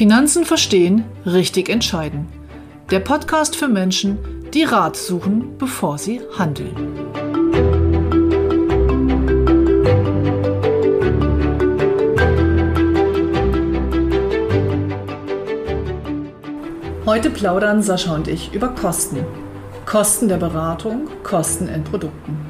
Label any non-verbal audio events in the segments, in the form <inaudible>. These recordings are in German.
Finanzen verstehen, richtig entscheiden. Der Podcast für Menschen, die Rat suchen, bevor sie handeln. Heute plaudern Sascha und ich über Kosten. Kosten der Beratung, Kosten in Produkten.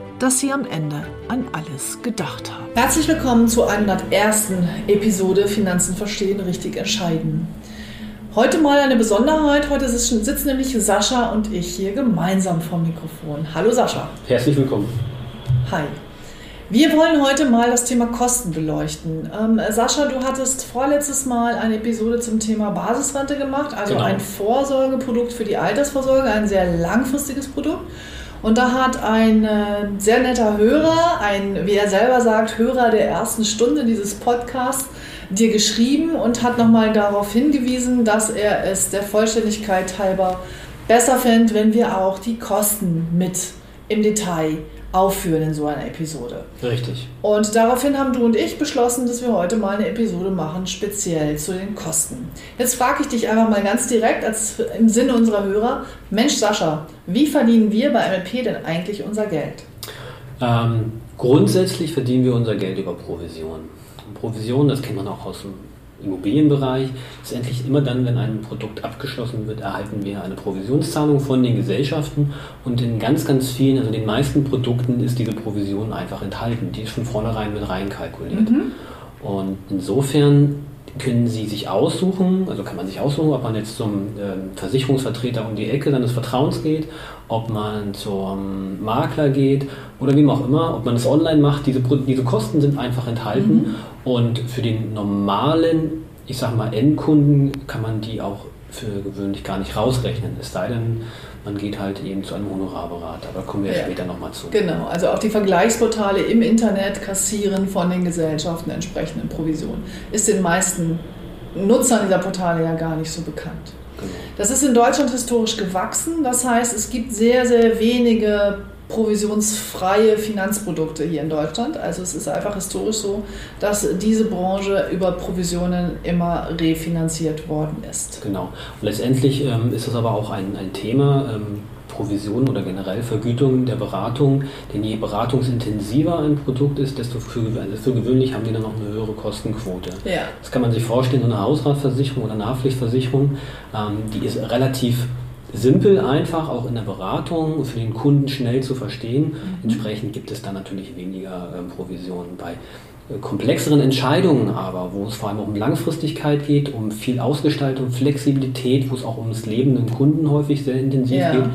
dass Sie am Ende an alles gedacht haben. Herzlich willkommen zur 101. Episode Finanzen verstehen, richtig entscheiden. Heute mal eine Besonderheit. Heute sitzen nämlich Sascha und ich hier gemeinsam vom Mikrofon. Hallo Sascha. Herzlich willkommen. Hi. Wir wollen heute mal das Thema Kosten beleuchten. Ähm, Sascha, du hattest vorletztes Mal eine Episode zum Thema Basisrente gemacht, also genau. ein Vorsorgeprodukt für die Altersvorsorge, ein sehr langfristiges Produkt. Und da hat ein äh, sehr netter Hörer, ein, wie er selber sagt, Hörer der ersten Stunde dieses Podcasts, dir geschrieben und hat nochmal darauf hingewiesen, dass er es der Vollständigkeit halber besser fände, wenn wir auch die Kosten mit im Detail aufführen in so einer Episode. Richtig. Und daraufhin haben du und ich beschlossen, dass wir heute mal eine Episode machen, speziell zu den Kosten. Jetzt frage ich dich einfach mal ganz direkt als im Sinne unserer Hörer, Mensch Sascha, wie verdienen wir bei MLP denn eigentlich unser Geld? Ähm, grundsätzlich verdienen wir unser Geld über Provision. Provision, das kennt man auch aus dem Immobilienbereich. Letztendlich immer dann, wenn ein Produkt abgeschlossen wird, erhalten wir eine Provisionszahlung von den Gesellschaften und in ganz, ganz vielen, also den meisten Produkten ist diese Provision einfach enthalten. Die ist von vornherein mit reinkalkuliert. Mhm. Und insofern können Sie sich aussuchen, also kann man sich aussuchen, ob man jetzt zum äh, Versicherungsvertreter um die Ecke seines Vertrauens geht, ob man zum Makler geht oder wie auch immer, ob man es online macht. Diese, diese Kosten sind einfach enthalten mhm. und für den normalen, ich sag mal, Endkunden kann man die auch für gewöhnlich gar nicht rausrechnen. Es sei denn, man geht halt eben zu einem Honorarberater. Da kommen wir ja. später nochmal zu. Genau, also auch die Vergleichsportale im Internet kassieren von den Gesellschaften entsprechende Provisionen. Ist den meisten Nutzern dieser Portale ja gar nicht so bekannt. Genau. Das ist in Deutschland historisch gewachsen. Das heißt, es gibt sehr, sehr wenige provisionsfreie Finanzprodukte hier in Deutschland. Also es ist einfach historisch so, dass diese Branche über Provisionen immer refinanziert worden ist. Genau. Und letztendlich ähm, ist das aber auch ein, ein Thema. Ähm, Provision oder generell Vergütung der Beratung, denn je beratungsintensiver ein Produkt ist, desto für, also für gewöhnlich haben die dann noch eine höhere Kostenquote. Ja. Das kann man sich vorstellen, so eine Hausratversicherung oder eine Haftpflichtversicherung, ähm, die ist relativ simpel einfach, auch in der Beratung, für den Kunden schnell zu verstehen. Mhm. Entsprechend gibt es dann natürlich weniger ähm, Provisionen bei äh, komplexeren Entscheidungen aber, wo es vor allem um Langfristigkeit geht, um viel Ausgestaltung, Flexibilität, wo es auch ums Leben im Kunden häufig sehr intensiv ja. geht,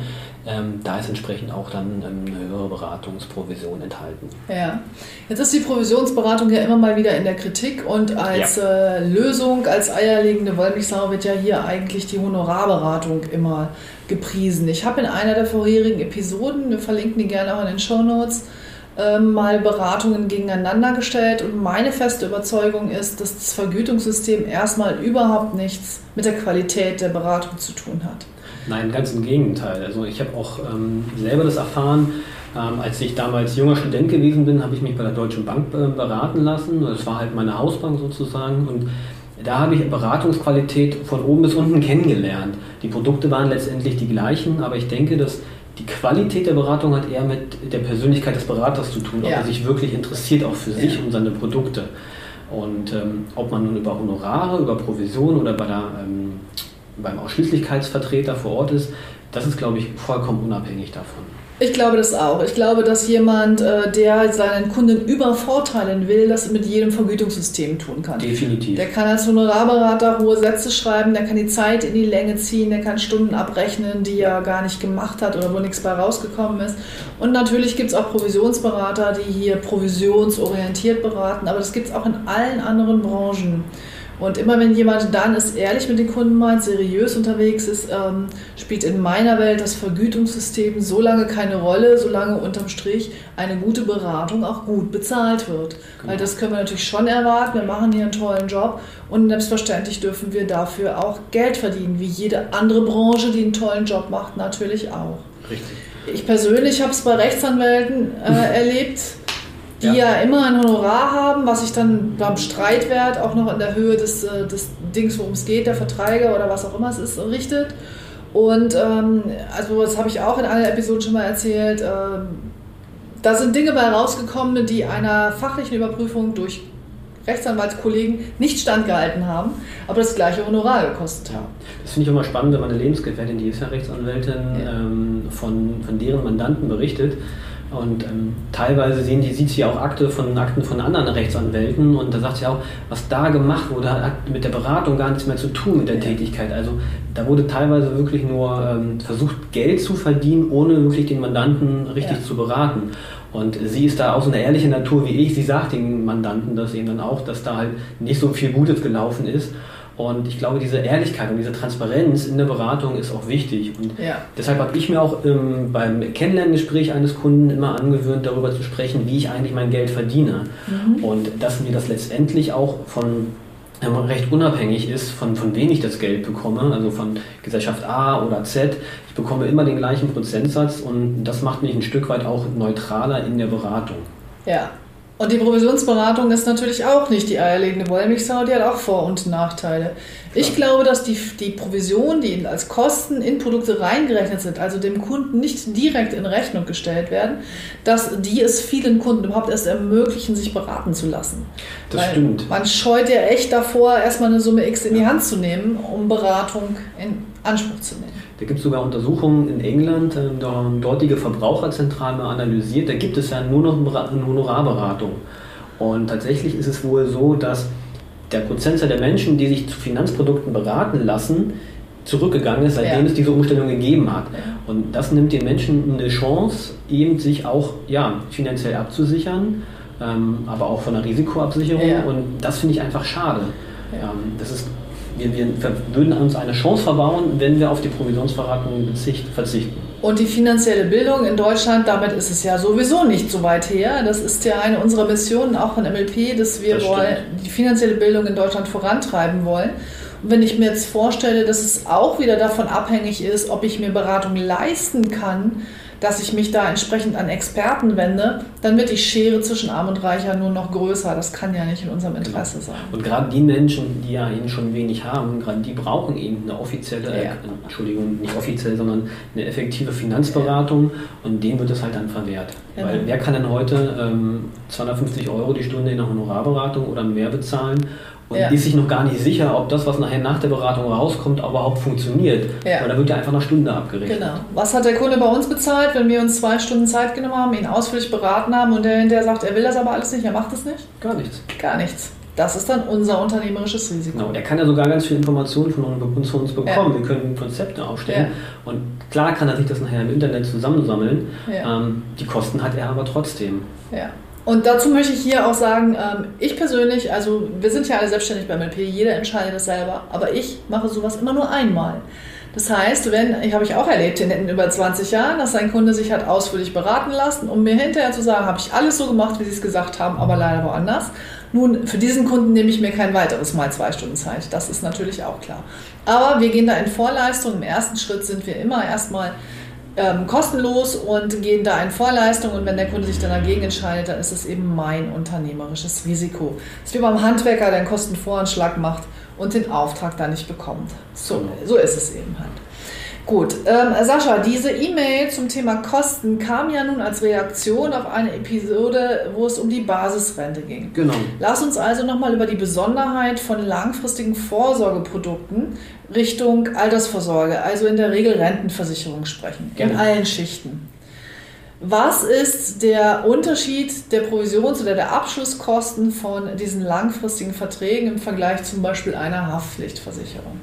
ähm, da ist entsprechend auch dann ähm, eine höhere Beratungsprovision enthalten. Ja, jetzt ist die Provisionsberatung ja immer mal wieder in der Kritik und als ja. äh, Lösung, als eierlegende Wollmilchsau wird ja hier eigentlich die Honorarberatung immer gepriesen. Ich habe in einer der vorherigen Episoden, wir verlinken die gerne auch in den Show Notes, ähm, mal Beratungen gegeneinander gestellt und meine feste Überzeugung ist, dass das Vergütungssystem erstmal überhaupt nichts mit der Qualität der Beratung zu tun hat. Nein, ganz im Gegenteil. Also ich habe auch ähm, selber das erfahren. Ähm, als ich damals junger Student gewesen bin, habe ich mich bei der Deutschen Bank äh, beraten lassen. Das war halt meine Hausbank sozusagen. Und da habe ich Beratungsqualität von oben bis unten kennengelernt. Die Produkte waren letztendlich die gleichen, aber ich denke, dass die Qualität der Beratung hat eher mit der Persönlichkeit des Beraters zu tun, ob ja. er sich wirklich interessiert auch für sich ja. und seine Produkte. Und ähm, ob man nun über Honorare, über Provision oder bei der ähm, beim Ausschließlichkeitsvertreter vor Ort ist, das ist, glaube ich, vollkommen unabhängig davon. Ich glaube das auch. Ich glaube, dass jemand, äh, der seinen Kunden übervorteilen will, das mit jedem Vergütungssystem tun kann. Definitiv. Der kann als Honorarberater hohe Sätze schreiben, der kann die Zeit in die Länge ziehen, der kann Stunden abrechnen, die er gar nicht gemacht hat oder wo nichts bei rausgekommen ist. Und natürlich gibt es auch Provisionsberater, die hier provisionsorientiert beraten, aber das gibt es auch in allen anderen Branchen. Und immer wenn jemand dann es ehrlich mit den Kunden meint, seriös unterwegs ist, ähm, spielt in meiner Welt das Vergütungssystem so lange keine Rolle, solange unterm Strich eine gute Beratung auch gut bezahlt wird. Genau. Weil das können wir natürlich schon erwarten. Wir machen hier einen tollen Job und selbstverständlich dürfen wir dafür auch Geld verdienen, wie jede andere Branche, die einen tollen Job macht, natürlich auch. Richtig. Ich persönlich habe es bei Rechtsanwälten äh, <laughs> erlebt die ja. ja. immer ein Honorar haben, was sich dann beim Streitwert auch noch in der Höhe des, äh, des Dings, worum es geht, der Verträge oder was auch immer es ist, richtet. Und ähm, also das habe ich auch in einer Episode schon mal erzählt. Ähm, da sind Dinge bei rausgekommen, die einer fachlichen Überprüfung durch Rechtsanwaltskollegen nicht standgehalten haben, aber das gleiche Honorar gekostet haben. Ja, das finde ich immer spannend, wenn meine Lebensgefährtin, die ist ja Rechtsanwältin, ja. Ähm, von, von deren Mandanten berichtet. Und ähm, teilweise sehen die, sieht sie auch Akte von Akten von anderen Rechtsanwälten und da sagt sie auch, was da gemacht wurde, hat mit der Beratung gar nichts mehr zu tun mit der Tätigkeit. Also da wurde teilweise wirklich nur ähm, versucht, Geld zu verdienen, ohne wirklich den Mandanten richtig ja. zu beraten. Und sie ist da auch so eine ehrliche Natur wie ich. Sie sagt den Mandanten das eben dann auch, dass da halt nicht so viel Gutes gelaufen ist. Und ich glaube, diese Ehrlichkeit und diese Transparenz in der Beratung ist auch wichtig. Und ja. deshalb habe ich mir auch ähm, beim Kennenlerngespräch eines Kunden immer angewöhnt, darüber zu sprechen, wie ich eigentlich mein Geld verdiene. Mhm. Und dass mir das letztendlich auch von ähm, recht unabhängig ist, von, von wem ich das Geld bekomme, also von Gesellschaft A oder Z. Ich bekomme immer den gleichen Prozentsatz und das macht mich ein Stück weit auch neutraler in der Beratung. Ja, und die Provisionsberatung ist natürlich auch nicht die eierlegende Wollmilchsau, die hat auch Vor- und Nachteile. Ich glaube, dass die, die Provisionen, die als Kosten in Produkte reingerechnet sind, also dem Kunden nicht direkt in Rechnung gestellt werden, dass die es vielen Kunden überhaupt erst ermöglichen, sich beraten zu lassen. Das Weil stimmt. Man scheut ja echt davor, erstmal eine Summe X in die Hand zu nehmen, um Beratung in Anspruch zu nehmen. Da gibt es sogar Untersuchungen in England, äh, dortige Verbraucherzentrale analysiert. Da gibt es ja nur noch eine Honorarberatung. Und tatsächlich ist es wohl so, dass der Prozentsatz der Menschen, die sich zu Finanzprodukten beraten lassen, zurückgegangen ist, seitdem ja. es diese Umstellung gegeben hat. Und das nimmt den Menschen eine Chance, eben sich auch ja, finanziell abzusichern, ähm, aber auch von der Risikoabsicherung. Ja. Und das finde ich einfach schade. Ja. Ähm, das ist wir, wir würden uns eine Chance verbauen, wenn wir auf die Provisionsverratung verzichten. Und die finanzielle Bildung in Deutschland, damit ist es ja sowieso nicht so weit her. Das ist ja eine unserer Missionen auch von MLP, dass wir das wollen, die finanzielle Bildung in Deutschland vorantreiben wollen. Und wenn ich mir jetzt vorstelle, dass es auch wieder davon abhängig ist, ob ich mir Beratung leisten kann, dass ich mich da entsprechend an Experten wende, dann wird die Schere zwischen Arm und Reich ja nur noch größer. Das kann ja nicht in unserem Interesse sein. Und gerade die Menschen, die ja eben schon wenig haben, gerade die brauchen eben eine offizielle, ja. Entschuldigung, nicht offiziell, sondern eine effektive Finanzberatung und denen wird es halt dann verwehrt. Genau. Weil wer kann denn heute ähm, 250 Euro die Stunde in einer Honorarberatung oder mehr bezahlen und ja. ist sich noch gar nicht sicher, ob das, was nachher nach der Beratung rauskommt, überhaupt funktioniert. Ja. Weil da wird ja einfach eine Stunde abgerechnet. Genau. Was hat der Kunde bei uns bezahlt, wenn wir uns zwei Stunden Zeit genommen haben, ihn ausführlich beraten haben und der hinterher sagt, er will das aber alles nicht, er macht es nicht? Gar nichts. Gar nichts. Das ist dann unser unternehmerisches Risiko. Genau, er kann ja sogar ganz viele Informationen von uns, von uns bekommen. Ja. Wir können Konzepte aufstellen. Ja. Und klar kann er sich das nachher im Internet zusammensammeln. Ja. Ähm, die Kosten hat er aber trotzdem. Ja. Und dazu möchte ich hier auch sagen, ähm, ich persönlich, also wir sind ja alle selbstständig beim LP, jeder entscheidet das selber, aber ich mache sowas immer nur einmal. Das heißt, wenn, ich habe ich auch erlebt in über 20 Jahren, dass ein Kunde sich hat ausführlich beraten lassen, um mir hinterher zu sagen, habe ich alles so gemacht, wie sie es gesagt haben, aber leider woanders. Nun, für diesen Kunden nehme ich mir kein weiteres Mal zwei Stunden Zeit. Das ist natürlich auch klar. Aber wir gehen da in Vorleistung. Im ersten Schritt sind wir immer erstmal ähm, kostenlos und gehen da in Vorleistung und wenn der Kunde sich dann dagegen entscheidet, dann ist es eben mein unternehmerisches Risiko. Das ist wie beim Handwerker, der einen Kostenvoranschlag macht und den Auftrag dann nicht bekommt. So, so ist es eben halt. Gut, ähm, Sascha, diese E-Mail zum Thema Kosten kam ja nun als Reaktion auf eine Episode, wo es um die Basisrente ging. Genau. Lass uns also nochmal über die Besonderheit von langfristigen Vorsorgeprodukten Richtung Altersvorsorge, also in der Regel Rentenversicherung sprechen, Gerne. in allen Schichten. Was ist der Unterschied der Provisions- oder der Abschlusskosten von diesen langfristigen Verträgen im Vergleich zum Beispiel einer Haftpflichtversicherung?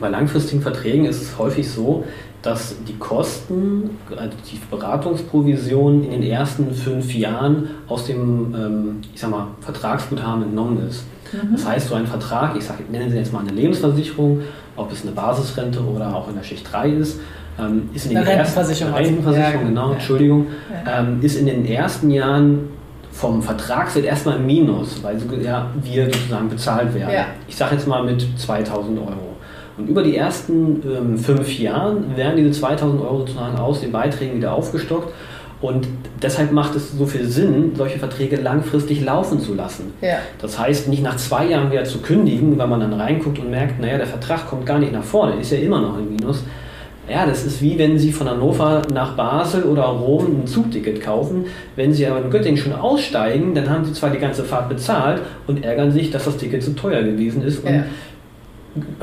Bei langfristigen Verträgen ist es häufig so, dass die Kosten, also die Beratungsprovision in den ersten fünf Jahren aus dem ähm, ich sag mal, Vertragsguthaben entnommen ist. Mhm. Das heißt, so ein Vertrag, ich, sag, nenne Sie jetzt mal eine Lebensversicherung, ob es eine Basisrente oder auch in der Schicht 3 ist, ähm, ist in den Rentenversicherung, ersten, Rentenversicherung, ja, genau, ja. Entschuldigung, ja. Ähm, ist in den ersten Jahren vom Vertragswert erstmal im Minus, weil wir sozusagen bezahlt werden. Ich sage jetzt mal mit 2000 Euro. Und über die ersten ähm, fünf Jahren werden diese 2000 Euro sozusagen aus den Beiträgen wieder aufgestockt. Und deshalb macht es so viel Sinn, solche Verträge langfristig laufen zu lassen. Ja. Das heißt, nicht nach zwei Jahren wieder zu kündigen, weil man dann reinguckt und merkt, naja, der Vertrag kommt gar nicht nach vorne, ist ja immer noch im Minus. Ja, das ist wie wenn Sie von Hannover nach Basel oder Rom ein Zugticket kaufen. Wenn Sie aber in Göttingen schon aussteigen, dann haben Sie zwar die ganze Fahrt bezahlt und ärgern sich, dass das Ticket zu teuer gewesen ist. Und ja.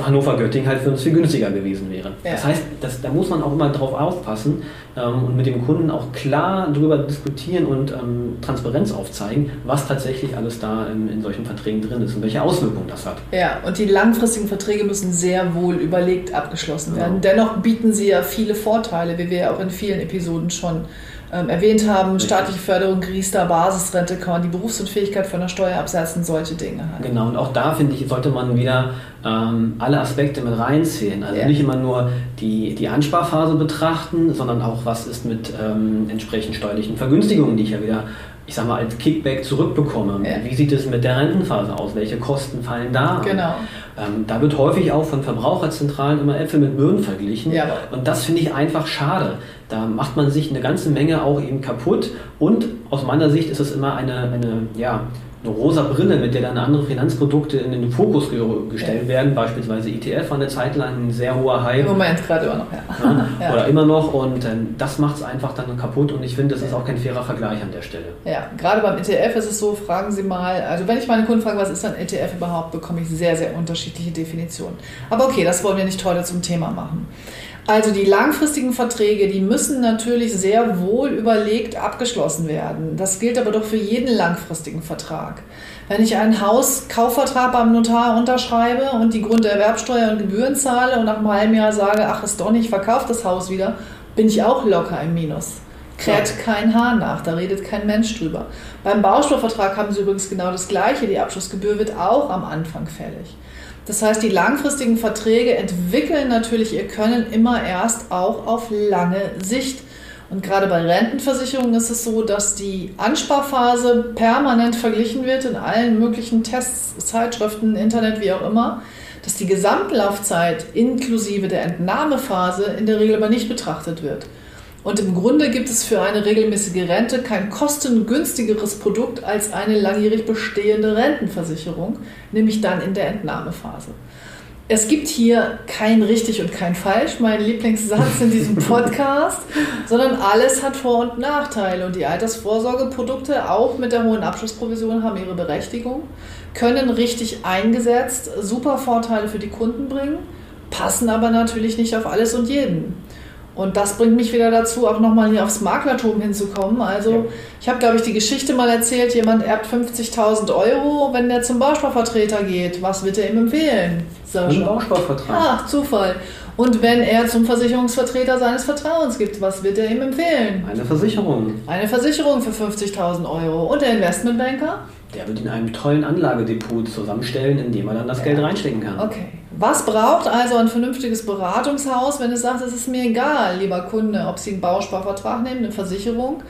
Hannover-Göttingen halt für uns viel günstiger gewesen wäre. Ja. Das heißt, das, da muss man auch immer drauf aufpassen ähm, und mit dem Kunden auch klar darüber diskutieren und ähm, Transparenz aufzeigen, was tatsächlich alles da in, in, solchen Verträgen drin ist und welche Auswirkungen das hat. Ja, und die langfristigen Verträge müssen sehr wohl überlegt abgeschlossen werden. Genau. Dennoch bieten sie ja viele Vorteile, wie wir ja auch in vielen Episoden schon ähm, erwähnt haben, staatliche Förderung, Riester, Basisrente, kann man die Berufsunfähigkeit von der Steuer absetzen, solche Dinge. Halt. Genau, und auch da finde ich, sollte man wieder ähm, alle Aspekte mit reinzählen. Also ja. nicht immer nur die, die Ansparphase betrachten, sondern auch, was ist mit ähm, entsprechend steuerlichen Vergünstigungen, die ich ja wieder ich sag mal, als Kickback zurückbekomme. Ja. Wie sieht es mit der Rentenphase aus? Welche Kosten fallen da? Genau. Ähm, da wird häufig auch von Verbraucherzentralen immer Äpfel mit Birnen verglichen. Ja. Und das finde ich einfach schade. Da macht man sich eine ganze Menge auch eben kaputt. Und aus meiner Sicht ist es immer eine, eine ja, eine rosa Brille, mit der dann andere Finanzprodukte in den Fokus ge gestellt werden. Beispielsweise ETF war eine Zeit lang ein sehr hoher Hype. Im Moment gerade immer noch, ja. ja. Oder immer noch und äh, das macht es einfach dann kaputt und ich finde, das ist auch kein fairer Vergleich an der Stelle. Ja, gerade beim ETF ist es so, fragen Sie mal, also wenn ich meine Kunden frage, was ist ein ETF überhaupt, bekomme ich sehr, sehr unterschiedliche Definitionen. Aber okay, das wollen wir nicht heute zum Thema machen. Also die langfristigen Verträge, die müssen natürlich sehr wohl überlegt abgeschlossen werden. Das gilt aber doch für jeden langfristigen Vertrag. Wenn ich einen Hauskaufvertrag beim Notar unterschreibe und die Grunderwerbsteuer und Gebühren zahle und nach einem halben Jahr sage, ach ist doch nicht, ich verkaufe das Haus wieder, bin ich auch locker im Minus. Kräht ja. kein Haar nach, da redet kein Mensch drüber. Beim Baustoffvertrag haben sie übrigens genau das Gleiche. Die Abschlussgebühr wird auch am Anfang fällig. Das heißt, die langfristigen Verträge entwickeln natürlich ihr Können immer erst auch auf lange Sicht. Und gerade bei Rentenversicherungen ist es so, dass die Ansparphase permanent verglichen wird in allen möglichen Tests, Zeitschriften, Internet, wie auch immer, dass die Gesamtlaufzeit inklusive der Entnahmephase in der Regel aber nicht betrachtet wird. Und im Grunde gibt es für eine regelmäßige Rente kein kostengünstigeres Produkt als eine langjährig bestehende Rentenversicherung, nämlich dann in der Entnahmephase. Es gibt hier kein richtig und kein falsch, mein Lieblingssatz in diesem <laughs> Podcast, sondern alles hat Vor- und Nachteile. Und die Altersvorsorgeprodukte, auch mit der hohen Abschlussprovision, haben ihre Berechtigung, können richtig eingesetzt super Vorteile für die Kunden bringen, passen aber natürlich nicht auf alles und jeden. Und das bringt mich wieder dazu, auch nochmal hier aufs Maklertum hinzukommen. Also ja. ich habe, glaube ich, die Geschichte mal erzählt, jemand erbt 50.000 Euro, wenn der zum Bausparvertreter geht. Was wird er ihm empfehlen? Ein Bausparvertrag. Ach, Zufall. Und wenn er zum Versicherungsvertreter seines Vertrauens gibt, was wird er ihm empfehlen? Eine Versicherung. Eine Versicherung für 50.000 Euro. Und der Investmentbanker? Der wird in einem tollen Anlagedepot zusammenstellen, in dem er dann das ja. Geld reinstecken kann. Okay. Was braucht also ein vernünftiges Beratungshaus, wenn es sagt, es ist mir egal, lieber Kunde, ob Sie einen Bausparvertrag nehmen, eine Versicherung,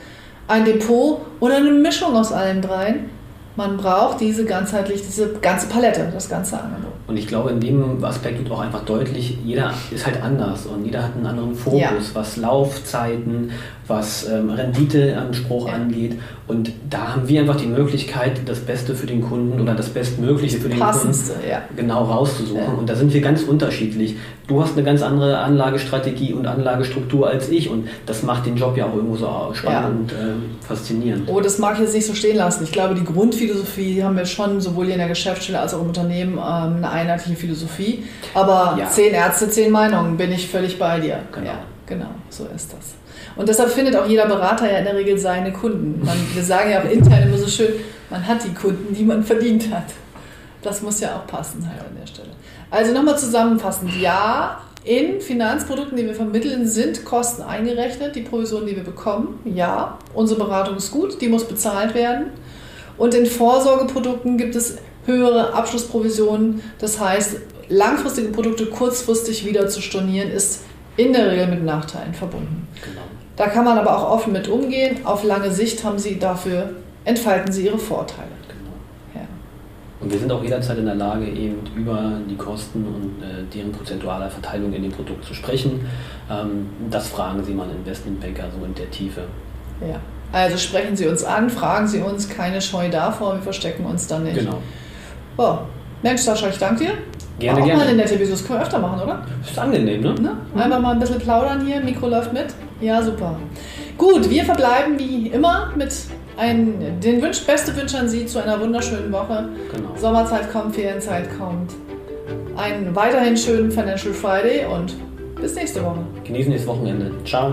ein Depot oder eine Mischung aus allen dreien? Man braucht diese ganzheitlich, diese ganze Palette, das ganze Angebot. Und ich glaube, in dem Aspekt wird auch einfach deutlich, jeder ist halt anders und jeder hat einen anderen Fokus, ja. was Laufzeiten, was ähm, Renditeanspruch ja. angeht. Und da haben wir einfach die Möglichkeit, das Beste für den Kunden oder das Bestmögliche für den Passendste, Kunden ja. genau rauszusuchen. Ja. Und da sind wir ganz unterschiedlich. Du hast eine ganz andere Anlagestrategie und Anlagestruktur als ich und das macht den Job ja auch irgendwo so spannend und äh, faszinierend. Oh, das mag ich jetzt nicht so stehen lassen. Ich glaube, die Grundphilosophie haben wir schon sowohl hier in der Geschäftsstelle als auch im Unternehmen ähm, eine einheitliche Philosophie. Aber zehn Ärzte, zehn Meinungen, bin ich völlig bei dir. Genau. Genau, so ist das. Und deshalb findet auch jeder Berater ja in der Regel seine Kunden. Man, wir sagen ja auch intern immer so schön, man hat die Kunden, die man verdient hat. Das muss ja auch passen halt an der Stelle. Also nochmal zusammenfassend. Ja, in Finanzprodukten, die wir vermitteln, sind Kosten eingerechnet, die Provisionen, die wir bekommen. Ja, unsere Beratung ist gut, die muss bezahlt werden. Und in Vorsorgeprodukten gibt es höhere Abschlussprovisionen. Das heißt, langfristige Produkte kurzfristig wieder zu stornieren, ist in der Regel mit Nachteilen verbunden. Genau. Da kann man aber auch offen mit umgehen. Auf lange Sicht haben Sie dafür, entfalten Sie Ihre Vorteile. Genau. Ja. Und wir sind auch jederzeit in der Lage, eben über die Kosten und äh, deren prozentuale Verteilung in dem Produkt zu sprechen. Ähm, das fragen Sie mal einen Investmentbanker so in der Tiefe. Ja. Also sprechen Sie uns an, fragen Sie uns, keine Scheu davor, wir verstecken uns da nicht. Genau. Oh, Mensch, Sascha, ich danke dir. Gerne, auch gerne. mal eine nette Episode, das können wir öfter machen, oder? Ist angenehm, ne? ne? Einfach mal ein bisschen plaudern hier, Mikro läuft mit. Ja, super. Gut, wir verbleiben wie immer mit ein, den Wunsch, beste Wunsch an Sie zu einer wunderschönen Woche. Genau. Sommerzeit kommt, Ferienzeit kommt. Einen weiterhin schönen Financial Friday und bis nächste Woche. Genießen das Wochenende. Ciao.